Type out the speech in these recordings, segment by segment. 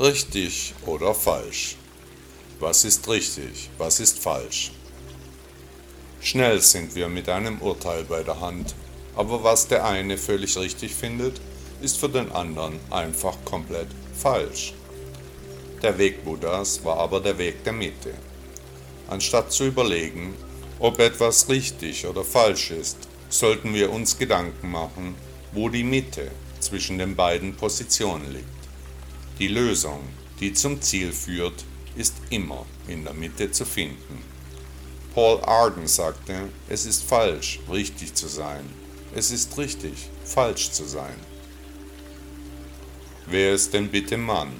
Richtig oder falsch? Was ist richtig? Was ist falsch? Schnell sind wir mit einem Urteil bei der Hand, aber was der eine völlig richtig findet, ist für den anderen einfach komplett falsch. Der Weg Buddhas war aber der Weg der Mitte. Anstatt zu überlegen, ob etwas richtig oder falsch ist, sollten wir uns Gedanken machen, wo die Mitte zwischen den beiden Positionen liegt. Die Lösung, die zum Ziel führt, ist immer in der Mitte zu finden. Paul Arden sagte, es ist falsch, richtig zu sein. Es ist richtig, falsch zu sein. Wer ist denn bitte Mann?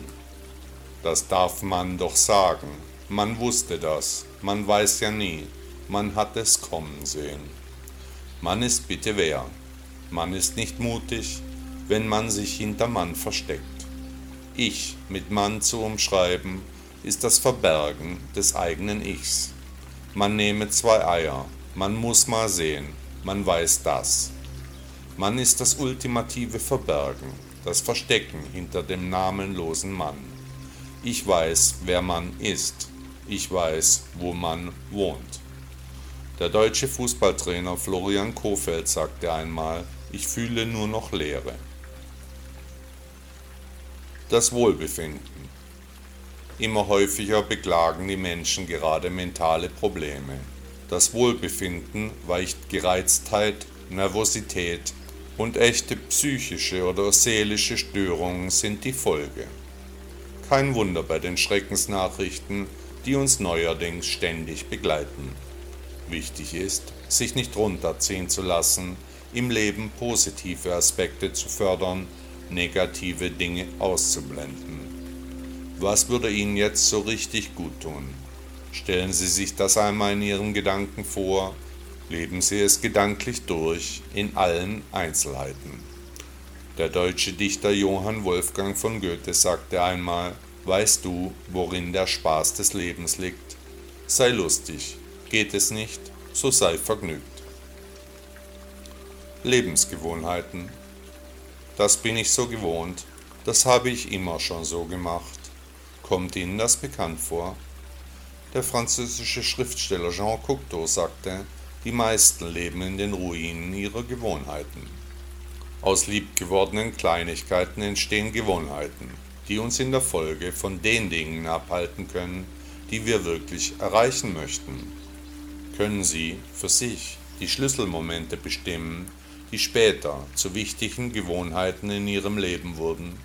Das darf man doch sagen. Man wusste das. Man weiß ja nie. Man hat es kommen sehen. Mann ist bitte wer? Man ist nicht mutig, wenn man sich hinter Mann versteckt. Ich mit Mann zu umschreiben, ist das Verbergen des eigenen Ichs. Man nehme zwei Eier, man muss mal sehen, man weiß das. Man ist das ultimative Verbergen, das Verstecken hinter dem namenlosen Mann. Ich weiß, wer man ist. Ich weiß, wo man wohnt. Der deutsche Fußballtrainer Florian Kofeld sagte einmal, ich fühle nur noch Leere das Wohlbefinden. Immer häufiger beklagen die Menschen gerade mentale Probleme. Das Wohlbefinden weicht Gereiztheit, Nervosität und echte psychische oder seelische Störungen sind die Folge. Kein Wunder bei den Schreckensnachrichten, die uns neuerdings ständig begleiten. Wichtig ist, sich nicht runterziehen zu lassen, im Leben positive Aspekte zu fördern negative Dinge auszublenden. Was würde Ihnen jetzt so richtig gut tun? Stellen Sie sich das einmal in Ihren Gedanken vor, leben Sie es gedanklich durch in allen Einzelheiten. Der deutsche Dichter Johann Wolfgang von Goethe sagte einmal, Weißt du, worin der Spaß des Lebens liegt? Sei lustig, geht es nicht, so sei vergnügt. Lebensgewohnheiten das bin ich so gewohnt, das habe ich immer schon so gemacht. Kommt Ihnen das bekannt vor? Der französische Schriftsteller Jean Cocteau sagte, die meisten leben in den Ruinen ihrer Gewohnheiten. Aus liebgewordenen Kleinigkeiten entstehen Gewohnheiten, die uns in der Folge von den Dingen abhalten können, die wir wirklich erreichen möchten. Können Sie für sich die Schlüsselmomente bestimmen, die später zu wichtigen Gewohnheiten in ihrem Leben wurden.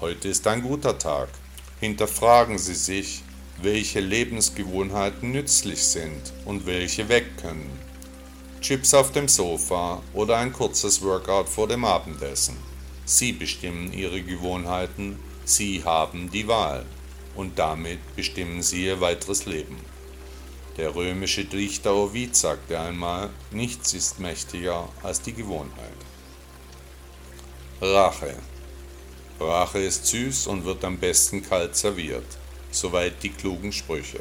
Heute ist ein guter Tag. Hinterfragen Sie sich, welche Lebensgewohnheiten nützlich sind und welche weg können. Chips auf dem Sofa oder ein kurzes Workout vor dem Abendessen. Sie bestimmen Ihre Gewohnheiten, Sie haben die Wahl und damit bestimmen Sie Ihr weiteres Leben. Der römische Dichter Ovid sagte einmal, nichts ist mächtiger als die Gewohnheit. Rache. Rache ist süß und wird am besten kalt serviert, soweit die klugen Sprüche.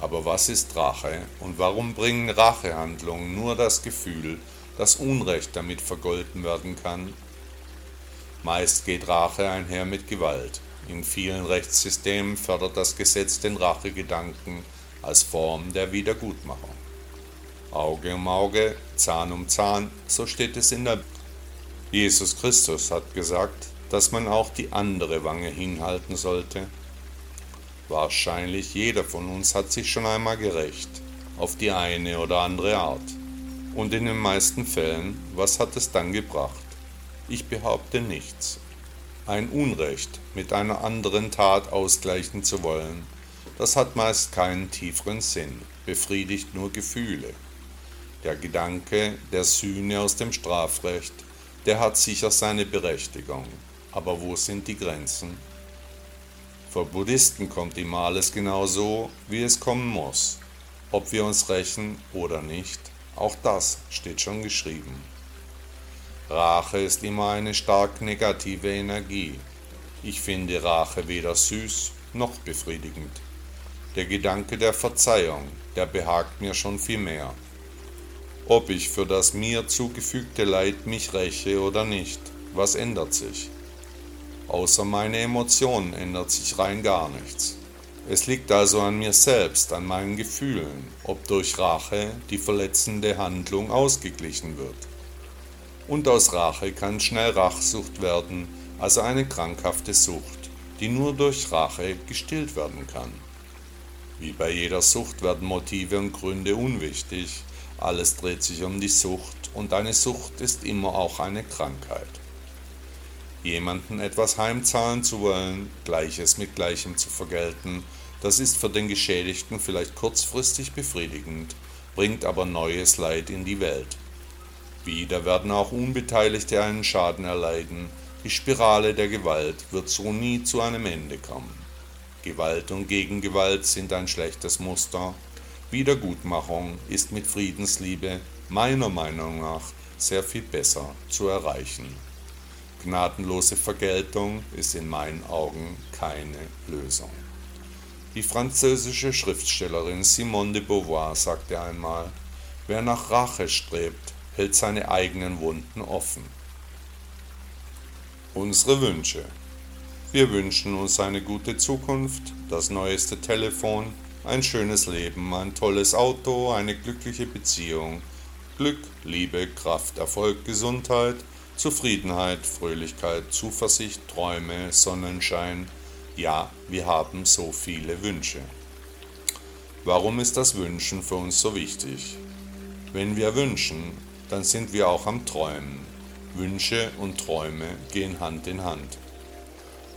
Aber was ist Rache und warum bringen Rachehandlungen nur das Gefühl, dass Unrecht damit vergolten werden kann? Meist geht Rache einher mit Gewalt. In vielen Rechtssystemen fördert das Gesetz den Rachegedanken als Form der Wiedergutmachung. Auge um Auge, Zahn um Zahn, so steht es in der Jesus Christus hat gesagt, dass man auch die andere Wange hinhalten sollte. Wahrscheinlich jeder von uns hat sich schon einmal gerecht, auf die eine oder andere Art. Und in den meisten Fällen, was hat es dann gebracht? Ich behaupte nichts. Ein Unrecht mit einer anderen Tat ausgleichen zu wollen, das hat meist keinen tieferen Sinn, befriedigt nur Gefühle. Der Gedanke der Sühne aus dem Strafrecht, der hat sicher seine Berechtigung. Aber wo sind die Grenzen? Für Buddhisten kommt immer alles genau so, wie es kommen muss. Ob wir uns rächen oder nicht, auch das steht schon geschrieben. Rache ist immer eine stark negative Energie. Ich finde Rache weder süß noch befriedigend. Der Gedanke der Verzeihung, der behagt mir schon viel mehr. Ob ich für das mir zugefügte Leid mich räche oder nicht, was ändert sich? Außer meine Emotionen ändert sich rein gar nichts. Es liegt also an mir selbst, an meinen Gefühlen, ob durch Rache die verletzende Handlung ausgeglichen wird. Und aus Rache kann schnell Rachsucht werden, also eine krankhafte Sucht, die nur durch Rache gestillt werden kann. Wie bei jeder Sucht werden Motive und Gründe unwichtig, alles dreht sich um die Sucht und eine Sucht ist immer auch eine Krankheit jemanden etwas heimzahlen zu wollen, Gleiches mit Gleichem zu vergelten, das ist für den Geschädigten vielleicht kurzfristig befriedigend, bringt aber neues Leid in die Welt. Wieder werden auch Unbeteiligte einen Schaden erleiden, die Spirale der Gewalt wird so nie zu einem Ende kommen. Gewalt und Gegengewalt sind ein schlechtes Muster. Wiedergutmachung ist mit Friedensliebe meiner Meinung nach sehr viel besser zu erreichen. Gnadenlose Vergeltung ist in meinen Augen keine Lösung. Die französische Schriftstellerin Simone de Beauvoir sagte einmal, wer nach Rache strebt, hält seine eigenen Wunden offen. Unsere Wünsche. Wir wünschen uns eine gute Zukunft, das neueste Telefon, ein schönes Leben, ein tolles Auto, eine glückliche Beziehung, Glück, Liebe, Kraft, Erfolg, Gesundheit – Zufriedenheit, Fröhlichkeit, Zuversicht, Träume, Sonnenschein. Ja, wir haben so viele Wünsche. Warum ist das Wünschen für uns so wichtig? Wenn wir wünschen, dann sind wir auch am Träumen. Wünsche und Träume gehen Hand in Hand.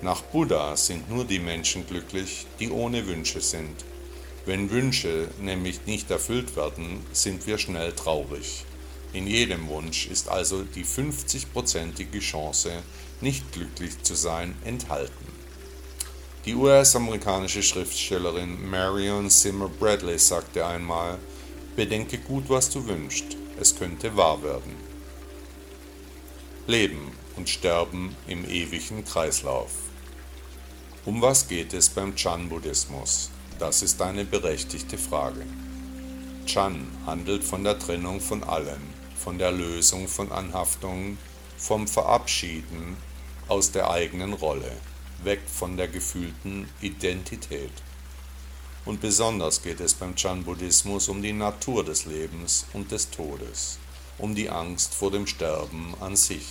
Nach Buddha sind nur die Menschen glücklich, die ohne Wünsche sind. Wenn Wünsche nämlich nicht erfüllt werden, sind wir schnell traurig. In jedem Wunsch ist also die 50-prozentige Chance, nicht glücklich zu sein, enthalten. Die US-amerikanische Schriftstellerin Marion Zimmer Bradley sagte einmal, Bedenke gut, was du wünschst, es könnte wahr werden. Leben und Sterben im ewigen Kreislauf. Um was geht es beim Chan-Buddhismus? Das ist eine berechtigte Frage. Chan handelt von der Trennung von allem, von der Lösung von Anhaftungen, vom Verabschieden aus der eigenen Rolle, weg von der gefühlten Identität. Und besonders geht es beim Chan-Buddhismus um die Natur des Lebens und des Todes, um die Angst vor dem Sterben an sich.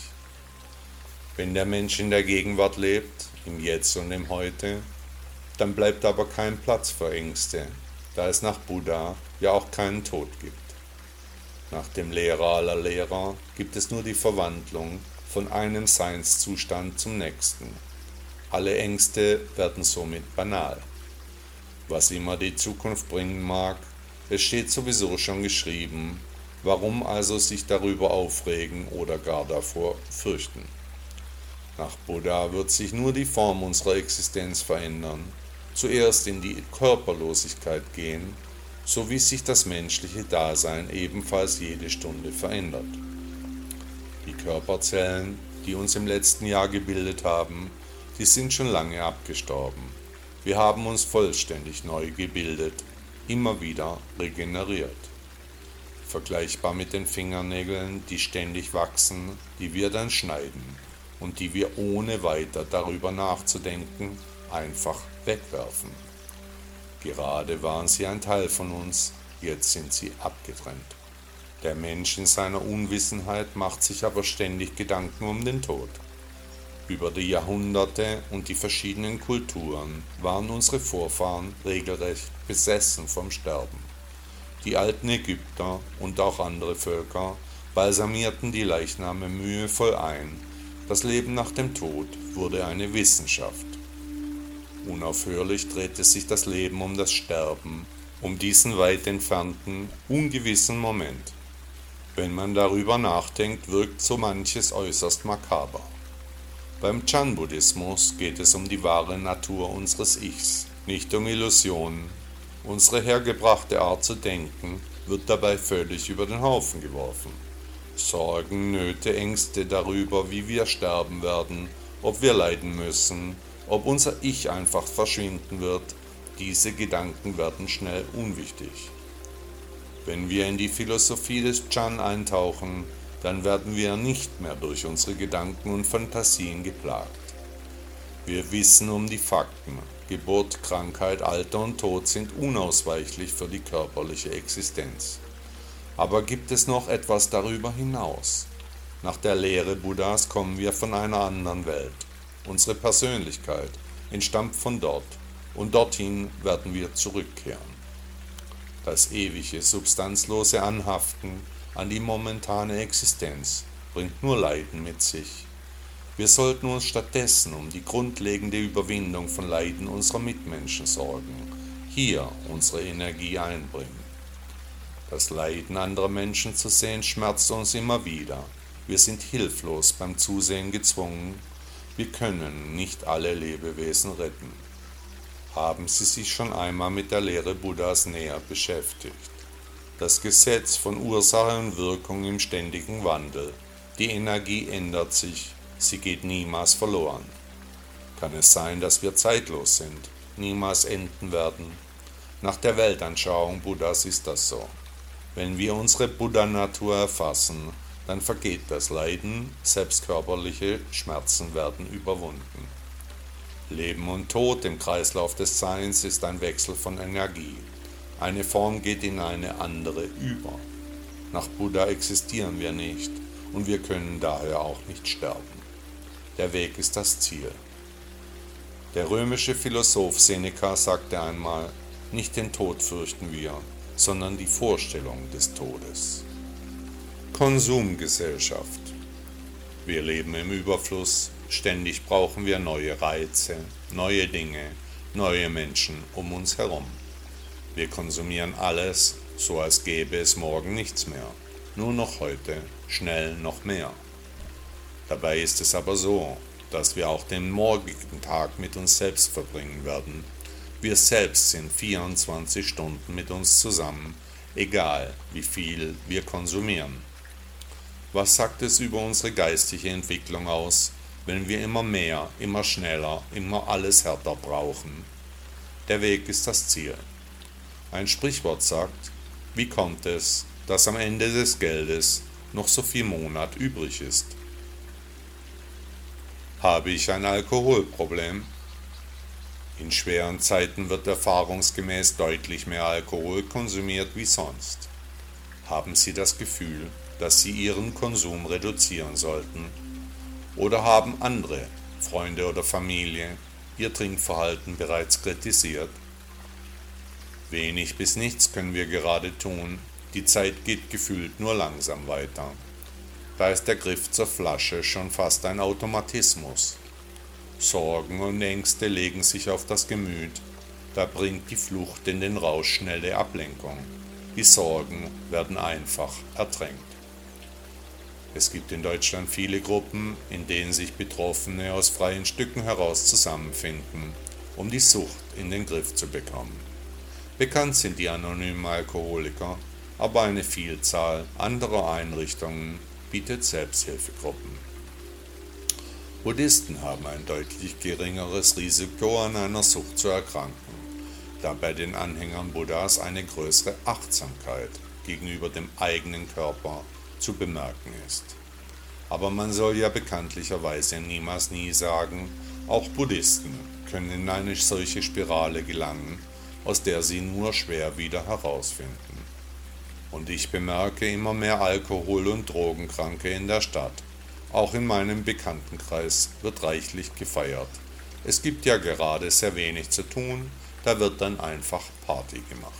Wenn der Mensch in der Gegenwart lebt, im Jetzt und im Heute, dann bleibt aber kein Platz für Ängste, da es nach Buddha ja auch keinen Tod gibt. Nach dem Lehrer aller Lehrer gibt es nur die Verwandlung von einem Seinszustand zum nächsten. Alle Ängste werden somit banal. Was immer die Zukunft bringen mag, es steht sowieso schon geschrieben, warum also sich darüber aufregen oder gar davor fürchten. Nach Buddha wird sich nur die Form unserer Existenz verändern, zuerst in die Körperlosigkeit gehen so wie sich das menschliche Dasein ebenfalls jede Stunde verändert. Die Körperzellen, die uns im letzten Jahr gebildet haben, die sind schon lange abgestorben. Wir haben uns vollständig neu gebildet, immer wieder regeneriert. Vergleichbar mit den Fingernägeln, die ständig wachsen, die wir dann schneiden und die wir ohne weiter darüber nachzudenken einfach wegwerfen. Gerade waren sie ein Teil von uns, jetzt sind sie abgetrennt. Der Mensch in seiner Unwissenheit macht sich aber ständig Gedanken um den Tod. Über die Jahrhunderte und die verschiedenen Kulturen waren unsere Vorfahren regelrecht besessen vom Sterben. Die alten Ägypter und auch andere Völker balsamierten die Leichname mühevoll ein. Das Leben nach dem Tod wurde eine Wissenschaft. Unaufhörlich drehte sich das Leben um das Sterben, um diesen weit entfernten, ungewissen Moment. Wenn man darüber nachdenkt, wirkt so manches äußerst makaber. Beim Chan-Buddhismus geht es um die wahre Natur unseres Ichs, nicht um Illusionen. Unsere hergebrachte Art zu denken wird dabei völlig über den Haufen geworfen. Sorgen, Nöte, Ängste darüber, wie wir sterben werden, ob wir leiden müssen, ob unser Ich einfach verschwinden wird, diese Gedanken werden schnell unwichtig. Wenn wir in die Philosophie des Chan eintauchen, dann werden wir nicht mehr durch unsere Gedanken und Fantasien geplagt. Wir wissen um die Fakten. Geburt, Krankheit, Alter und Tod sind unausweichlich für die körperliche Existenz. Aber gibt es noch etwas darüber hinaus? Nach der Lehre Buddhas kommen wir von einer anderen Welt. Unsere Persönlichkeit entstammt von dort und dorthin werden wir zurückkehren. Das ewige, substanzlose Anhaften an die momentane Existenz bringt nur Leiden mit sich. Wir sollten uns stattdessen um die grundlegende Überwindung von Leiden unserer Mitmenschen sorgen, hier unsere Energie einbringen. Das Leiden anderer Menschen zu sehen schmerzt uns immer wieder. Wir sind hilflos beim Zusehen gezwungen. Wir können nicht alle Lebewesen retten. Haben Sie sich schon einmal mit der Lehre Buddhas näher beschäftigt? Das Gesetz von Ursache und Wirkung im ständigen Wandel. Die Energie ändert sich, sie geht niemals verloren. Kann es sein, dass wir zeitlos sind, niemals enden werden? Nach der Weltanschauung Buddhas ist das so. Wenn wir unsere Buddha-Natur erfassen, dann vergeht das Leiden, selbst körperliche Schmerzen werden überwunden. Leben und Tod im Kreislauf des Seins ist ein Wechsel von Energie. Eine Form geht in eine andere über. Nach Buddha existieren wir nicht und wir können daher auch nicht sterben. Der Weg ist das Ziel. Der römische Philosoph Seneca sagte einmal, nicht den Tod fürchten wir, sondern die Vorstellung des Todes. Konsumgesellschaft. Wir leben im Überfluss, ständig brauchen wir neue Reize, neue Dinge, neue Menschen um uns herum. Wir konsumieren alles, so als gäbe es morgen nichts mehr, nur noch heute, schnell noch mehr. Dabei ist es aber so, dass wir auch den morgigen Tag mit uns selbst verbringen werden. Wir selbst sind 24 Stunden mit uns zusammen, egal wie viel wir konsumieren. Was sagt es über unsere geistige Entwicklung aus, wenn wir immer mehr, immer schneller, immer alles härter brauchen? Der Weg ist das Ziel. Ein Sprichwort sagt, wie kommt es, dass am Ende des Geldes noch so viel Monat übrig ist? Habe ich ein Alkoholproblem? In schweren Zeiten wird erfahrungsgemäß deutlich mehr Alkohol konsumiert wie sonst. Haben Sie das Gefühl, dass Sie Ihren Konsum reduzieren sollten? Oder haben andere, Freunde oder Familie, Ihr Trinkverhalten bereits kritisiert? Wenig bis nichts können wir gerade tun, die Zeit geht gefühlt nur langsam weiter. Da ist der Griff zur Flasche schon fast ein Automatismus. Sorgen und Ängste legen sich auf das Gemüt, da bringt die Flucht in den Rausch schnelle Ablenkung. Die Sorgen werden einfach ertränkt. Es gibt in Deutschland viele Gruppen, in denen sich Betroffene aus freien Stücken heraus zusammenfinden, um die Sucht in den Griff zu bekommen. Bekannt sind die anonymen Alkoholiker, aber eine Vielzahl anderer Einrichtungen bietet Selbsthilfegruppen. Buddhisten haben ein deutlich geringeres Risiko an einer Sucht zu erkranken, da bei den Anhängern Buddhas eine größere Achtsamkeit gegenüber dem eigenen Körper zu bemerken ist. Aber man soll ja bekanntlicherweise niemals nie sagen, auch Buddhisten können in eine solche Spirale gelangen, aus der sie nur schwer wieder herausfinden. Und ich bemerke immer mehr Alkohol- und Drogenkranke in der Stadt. Auch in meinem Bekanntenkreis wird reichlich gefeiert. Es gibt ja gerade sehr wenig zu tun, da wird dann einfach Party gemacht.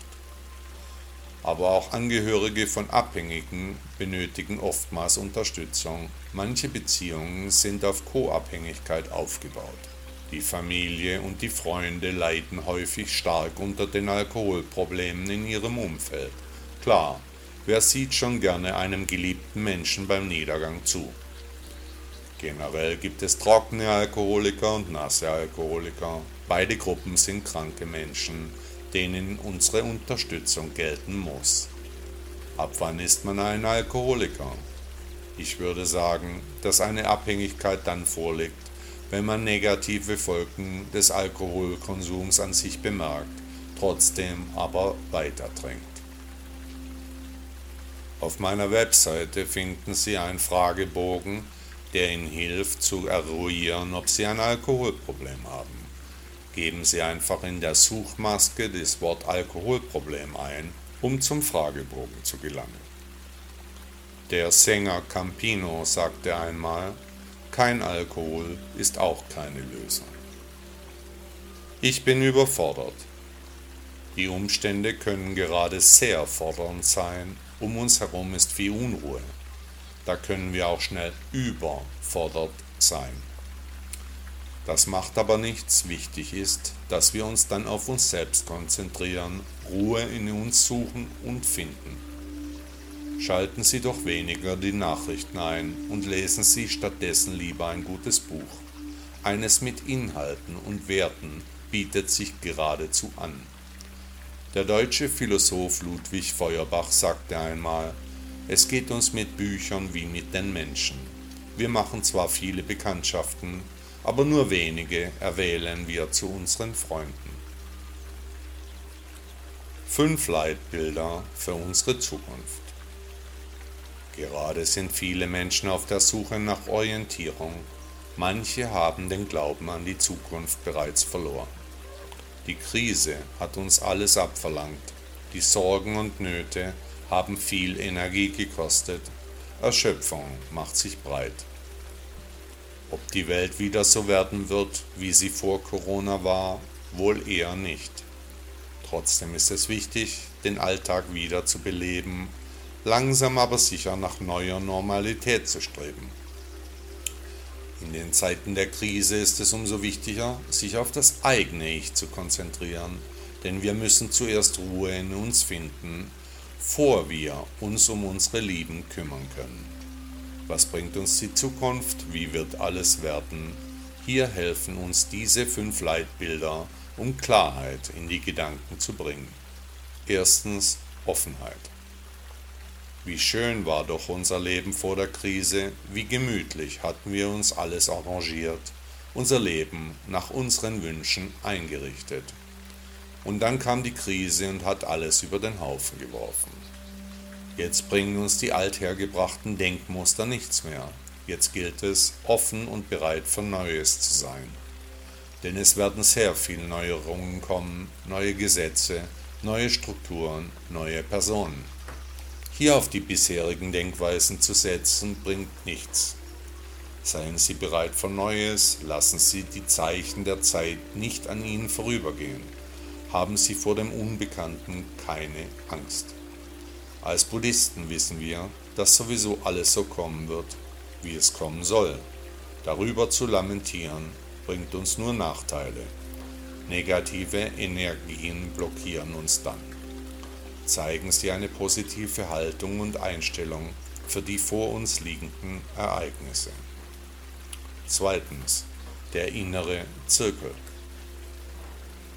Aber auch Angehörige von Abhängigen benötigen oftmals Unterstützung. Manche Beziehungen sind auf Co-Abhängigkeit aufgebaut. Die Familie und die Freunde leiden häufig stark unter den Alkoholproblemen in ihrem Umfeld. Klar, wer sieht schon gerne einem geliebten Menschen beim Niedergang zu? Generell gibt es trockene Alkoholiker und nasse Alkoholiker. Beide Gruppen sind kranke Menschen, denen unsere Unterstützung gelten muss. Ab wann ist man ein Alkoholiker? Ich würde sagen, dass eine Abhängigkeit dann vorliegt, wenn man negative Folgen des Alkoholkonsums an sich bemerkt, trotzdem aber weiter trinkt. Auf meiner Webseite finden Sie einen Fragebogen, der Ihnen hilft zu eruieren, ob Sie ein Alkoholproblem haben. Geben Sie einfach in der Suchmaske das Wort Alkoholproblem ein, um zum Fragebogen zu gelangen. Der Sänger Campino sagte einmal, kein Alkohol ist auch keine Lösung. Ich bin überfordert. Die Umstände können gerade sehr fordernd sein, um uns herum ist viel Unruhe. Da können wir auch schnell überfordert sein. Das macht aber nichts. Wichtig ist, dass wir uns dann auf uns selbst konzentrieren, Ruhe in uns suchen und finden. Schalten Sie doch weniger die Nachrichten ein und lesen Sie stattdessen lieber ein gutes Buch. Eines mit Inhalten und Werten bietet sich geradezu an. Der deutsche Philosoph Ludwig Feuerbach sagte einmal, es geht uns mit Büchern wie mit den Menschen. Wir machen zwar viele Bekanntschaften, aber nur wenige erwählen wir zu unseren Freunden. Fünf Leitbilder für unsere Zukunft. Gerade sind viele Menschen auf der Suche nach Orientierung. Manche haben den Glauben an die Zukunft bereits verloren. Die Krise hat uns alles abverlangt. Die Sorgen und Nöte haben viel Energie gekostet. Erschöpfung macht sich breit. Ob die Welt wieder so werden wird, wie sie vor Corona war, wohl eher nicht. Trotzdem ist es wichtig, den Alltag wieder zu beleben langsam aber sicher nach neuer Normalität zu streben. In den Zeiten der Krise ist es umso wichtiger, sich auf das eigene Ich zu konzentrieren, denn wir müssen zuerst Ruhe in uns finden, vor wir uns um unsere Lieben kümmern können. Was bringt uns die Zukunft? Wie wird alles werden? Hier helfen uns diese fünf Leitbilder, um Klarheit in die Gedanken zu bringen. Erstens Offenheit. Wie schön war doch unser Leben vor der Krise, wie gemütlich hatten wir uns alles arrangiert, unser Leben nach unseren Wünschen eingerichtet. Und dann kam die Krise und hat alles über den Haufen geworfen. Jetzt bringen uns die althergebrachten Denkmuster nichts mehr. Jetzt gilt es, offen und bereit für Neues zu sein. Denn es werden sehr viele Neuerungen kommen, neue Gesetze, neue Strukturen, neue Personen. Hier auf die bisherigen Denkweisen zu setzen, bringt nichts. Seien Sie bereit für Neues, lassen Sie die Zeichen der Zeit nicht an Ihnen vorübergehen. Haben Sie vor dem Unbekannten keine Angst. Als Buddhisten wissen wir, dass sowieso alles so kommen wird, wie es kommen soll. Darüber zu lamentieren, bringt uns nur Nachteile. Negative Energien blockieren uns dann zeigen sie eine positive Haltung und Einstellung für die vor uns liegenden Ereignisse. Zweitens. Der innere Zirkel.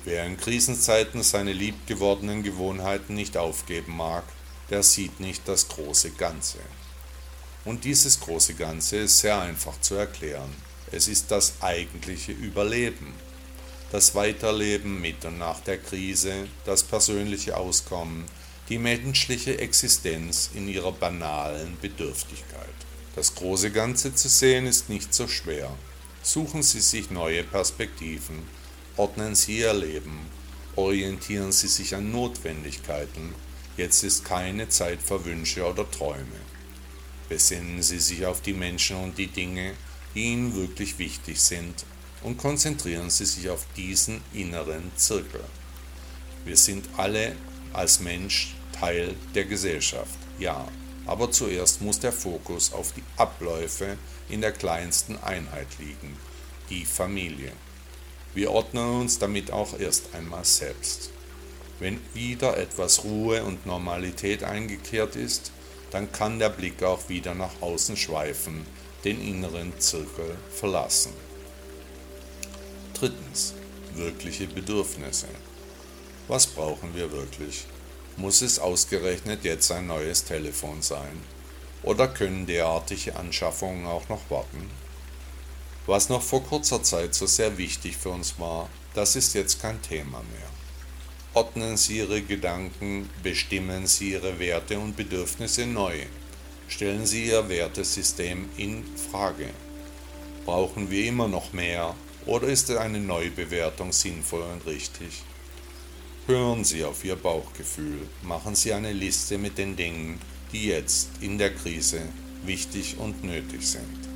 Wer in Krisenzeiten seine liebgewordenen Gewohnheiten nicht aufgeben mag, der sieht nicht das große Ganze. Und dieses große Ganze ist sehr einfach zu erklären. Es ist das eigentliche Überleben, das Weiterleben mit und nach der Krise, das persönliche Auskommen, die menschliche Existenz in ihrer banalen Bedürftigkeit. Das große Ganze zu sehen ist nicht so schwer. Suchen Sie sich neue Perspektiven, ordnen Sie Ihr Leben, orientieren Sie sich an Notwendigkeiten. Jetzt ist keine Zeit für Wünsche oder Träume. Besinnen Sie sich auf die Menschen und die Dinge, die Ihnen wirklich wichtig sind und konzentrieren Sie sich auf diesen inneren Zirkel. Wir sind alle als Mensch Teil der Gesellschaft, ja, aber zuerst muss der Fokus auf die Abläufe in der kleinsten Einheit liegen, die Familie. Wir ordnen uns damit auch erst einmal selbst. Wenn wieder etwas Ruhe und Normalität eingekehrt ist, dann kann der Blick auch wieder nach außen schweifen, den inneren Zirkel verlassen. Drittens. Wirkliche Bedürfnisse. Was brauchen wir wirklich? Muss es ausgerechnet jetzt ein neues Telefon sein? Oder können derartige Anschaffungen auch noch warten? Was noch vor kurzer Zeit so sehr wichtig für uns war, das ist jetzt kein Thema mehr. Ordnen Sie Ihre Gedanken, bestimmen Sie Ihre Werte und Bedürfnisse neu. Stellen Sie Ihr Wertesystem in Frage. Brauchen wir immer noch mehr oder ist eine Neubewertung sinnvoll und richtig? Hören Sie auf Ihr Bauchgefühl, machen Sie eine Liste mit den Dingen, die jetzt in der Krise wichtig und nötig sind.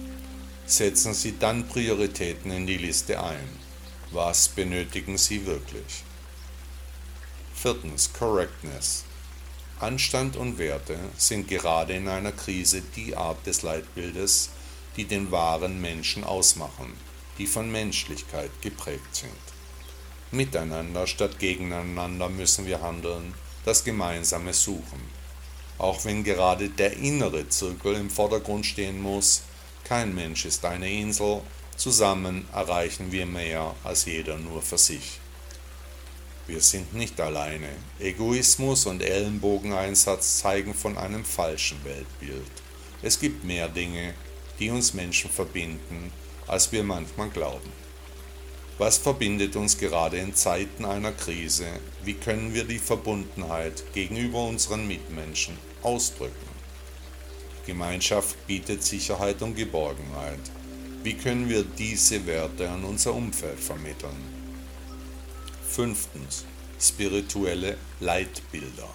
Setzen Sie dann Prioritäten in die Liste ein. Was benötigen Sie wirklich? Viertens, Correctness. Anstand und Werte sind gerade in einer Krise die Art des Leitbildes, die den wahren Menschen ausmachen, die von Menschlichkeit geprägt sind. Miteinander statt gegeneinander müssen wir handeln, das Gemeinsame suchen. Auch wenn gerade der innere Zirkel im Vordergrund stehen muss, kein Mensch ist eine Insel, zusammen erreichen wir mehr als jeder nur für sich. Wir sind nicht alleine. Egoismus und Ellenbogeneinsatz zeigen von einem falschen Weltbild. Es gibt mehr Dinge, die uns Menschen verbinden, als wir manchmal glauben. Was verbindet uns gerade in Zeiten einer Krise? Wie können wir die Verbundenheit gegenüber unseren Mitmenschen ausdrücken? Gemeinschaft bietet Sicherheit und Geborgenheit. Wie können wir diese Werte an unser Umfeld vermitteln? Fünftens. Spirituelle Leitbilder.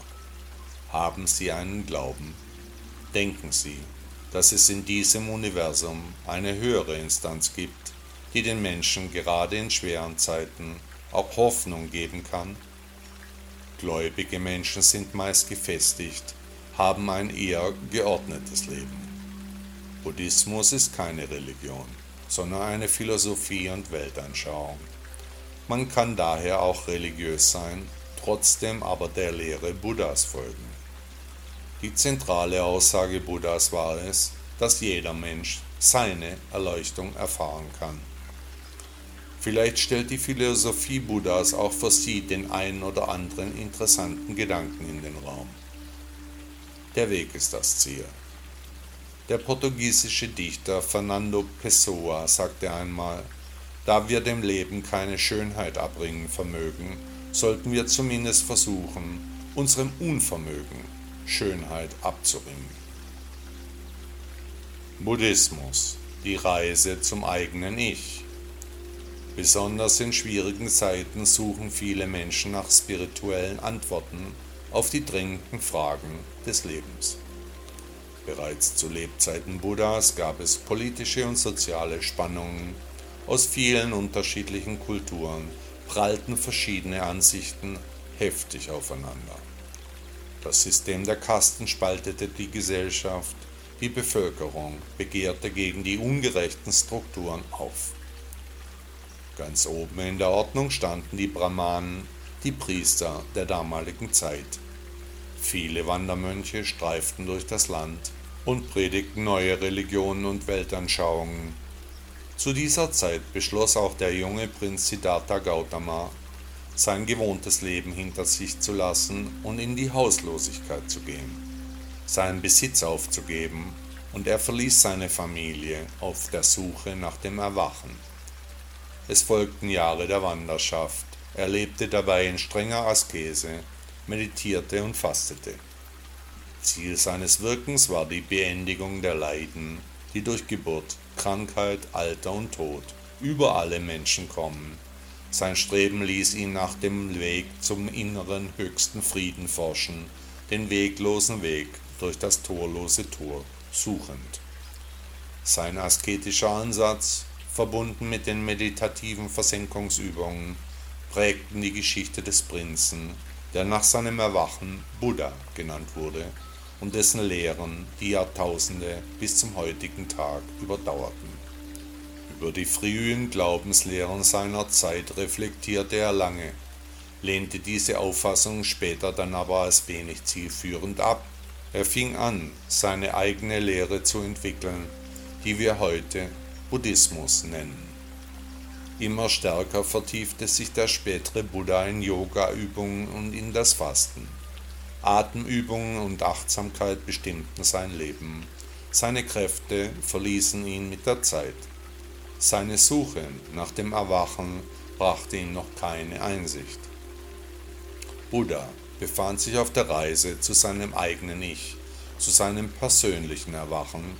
Haben Sie einen Glauben? Denken Sie, dass es in diesem Universum eine höhere Instanz gibt, die den Menschen gerade in schweren Zeiten auch Hoffnung geben kann? Gläubige Menschen sind meist gefestigt, haben ein eher geordnetes Leben. Buddhismus ist keine Religion, sondern eine Philosophie und Weltanschauung. Man kann daher auch religiös sein, trotzdem aber der Lehre Buddhas folgen. Die zentrale Aussage Buddhas war es, dass jeder Mensch seine Erleuchtung erfahren kann. Vielleicht stellt die Philosophie Buddhas auch für Sie den einen oder anderen interessanten Gedanken in den Raum. Der Weg ist das Ziel. Der portugiesische Dichter Fernando Pessoa sagte einmal, da wir dem Leben keine Schönheit abbringen vermögen, sollten wir zumindest versuchen, unserem Unvermögen Schönheit abzuringen. Buddhismus, die Reise zum eigenen Ich. Besonders in schwierigen Zeiten suchen viele Menschen nach spirituellen Antworten auf die drängenden Fragen des Lebens. Bereits zu Lebzeiten Buddhas gab es politische und soziale Spannungen. Aus vielen unterschiedlichen Kulturen prallten verschiedene Ansichten heftig aufeinander. Das System der Kasten spaltete die Gesellschaft, die Bevölkerung begehrte gegen die ungerechten Strukturen auf. Ganz oben in der Ordnung standen die Brahmanen, die Priester der damaligen Zeit. Viele Wandermönche streiften durch das Land und predigten neue Religionen und Weltanschauungen. Zu dieser Zeit beschloss auch der junge Prinz Siddhartha Gautama, sein gewohntes Leben hinter sich zu lassen und in die Hauslosigkeit zu gehen, seinen Besitz aufzugeben, und er verließ seine Familie auf der Suche nach dem Erwachen. Es folgten Jahre der Wanderschaft. Er lebte dabei in strenger Askese, meditierte und fastete. Ziel seines Wirkens war die Beendigung der Leiden, die durch Geburt, Krankheit, Alter und Tod über alle Menschen kommen. Sein Streben ließ ihn nach dem Weg zum inneren höchsten Frieden forschen, den weglosen Weg durch das torlose Tor suchend. Sein asketischer Ansatz, verbunden mit den meditativen Versenkungsübungen, prägten die Geschichte des Prinzen, der nach seinem Erwachen Buddha genannt wurde und dessen Lehren die Jahrtausende bis zum heutigen Tag überdauerten. Über die frühen Glaubenslehren seiner Zeit reflektierte er lange, lehnte diese Auffassung später dann aber als wenig zielführend ab. Er fing an, seine eigene Lehre zu entwickeln, die wir heute Buddhismus nennen. Immer stärker vertiefte sich der spätere Buddha in Yoga-Übungen und in das Fasten. Atemübungen und Achtsamkeit bestimmten sein Leben. Seine Kräfte verließen ihn mit der Zeit. Seine Suche nach dem Erwachen brachte ihm noch keine Einsicht. Buddha befand sich auf der Reise zu seinem eigenen Ich, zu seinem persönlichen Erwachen,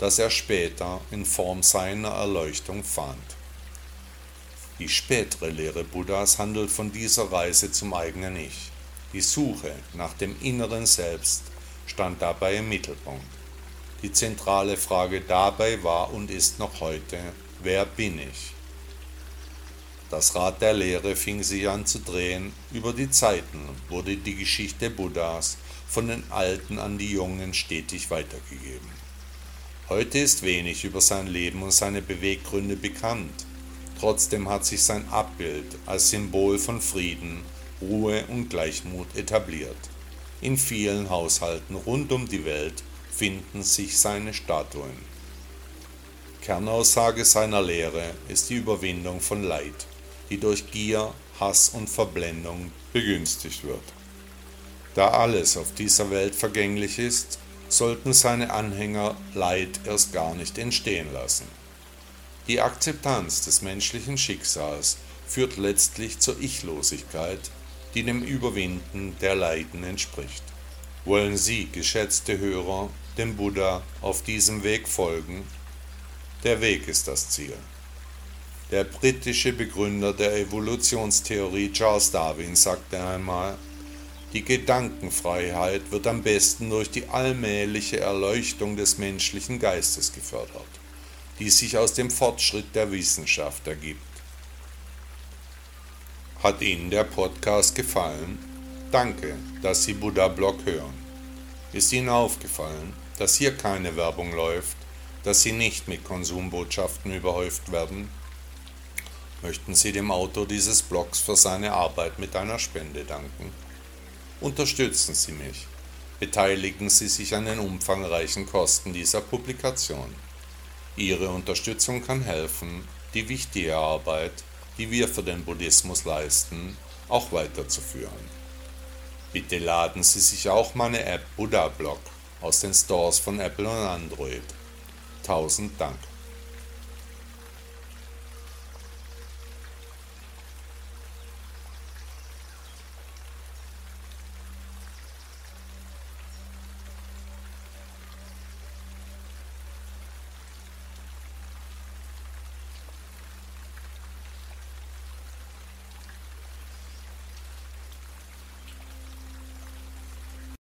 das er später in Form seiner Erleuchtung fand. Die spätere Lehre Buddhas handelt von dieser Reise zum eigenen Ich. Die Suche nach dem inneren Selbst stand dabei im Mittelpunkt. Die zentrale Frage dabei war und ist noch heute, wer bin ich? Das Rad der Lehre fing sich an zu drehen, über die Zeiten wurde die Geschichte Buddhas von den Alten an die Jungen stetig weitergegeben. Heute ist wenig über sein Leben und seine Beweggründe bekannt. Trotzdem hat sich sein Abbild als Symbol von Frieden, Ruhe und Gleichmut etabliert. In vielen Haushalten rund um die Welt finden sich seine Statuen. Kernaussage seiner Lehre ist die Überwindung von Leid, die durch Gier, Hass und Verblendung begünstigt wird. Da alles auf dieser Welt vergänglich ist, sollten seine Anhänger Leid erst gar nicht entstehen lassen. Die Akzeptanz des menschlichen Schicksals führt letztlich zur Ichlosigkeit, die dem Überwinden der Leiden entspricht. Wollen Sie, geschätzte Hörer, dem Buddha auf diesem Weg folgen? Der Weg ist das Ziel. Der britische Begründer der Evolutionstheorie Charles Darwin sagte einmal, die Gedankenfreiheit wird am besten durch die allmähliche Erleuchtung des menschlichen Geistes gefördert die sich aus dem Fortschritt der Wissenschaft ergibt. Hat Ihnen der Podcast gefallen? Danke, dass Sie Buddha Blog hören. Ist Ihnen aufgefallen, dass hier keine Werbung läuft, dass Sie nicht mit Konsumbotschaften überhäuft werden? Möchten Sie dem Autor dieses Blogs für seine Arbeit mit einer Spende danken? Unterstützen Sie mich. Beteiligen Sie sich an den umfangreichen Kosten dieser Publikation. Ihre Unterstützung kann helfen, die wichtige Arbeit, die wir für den Buddhismus leisten, auch weiterzuführen. Bitte laden Sie sich auch meine App Buddha Blog aus den Stores von Apple und Android. Tausend Dank.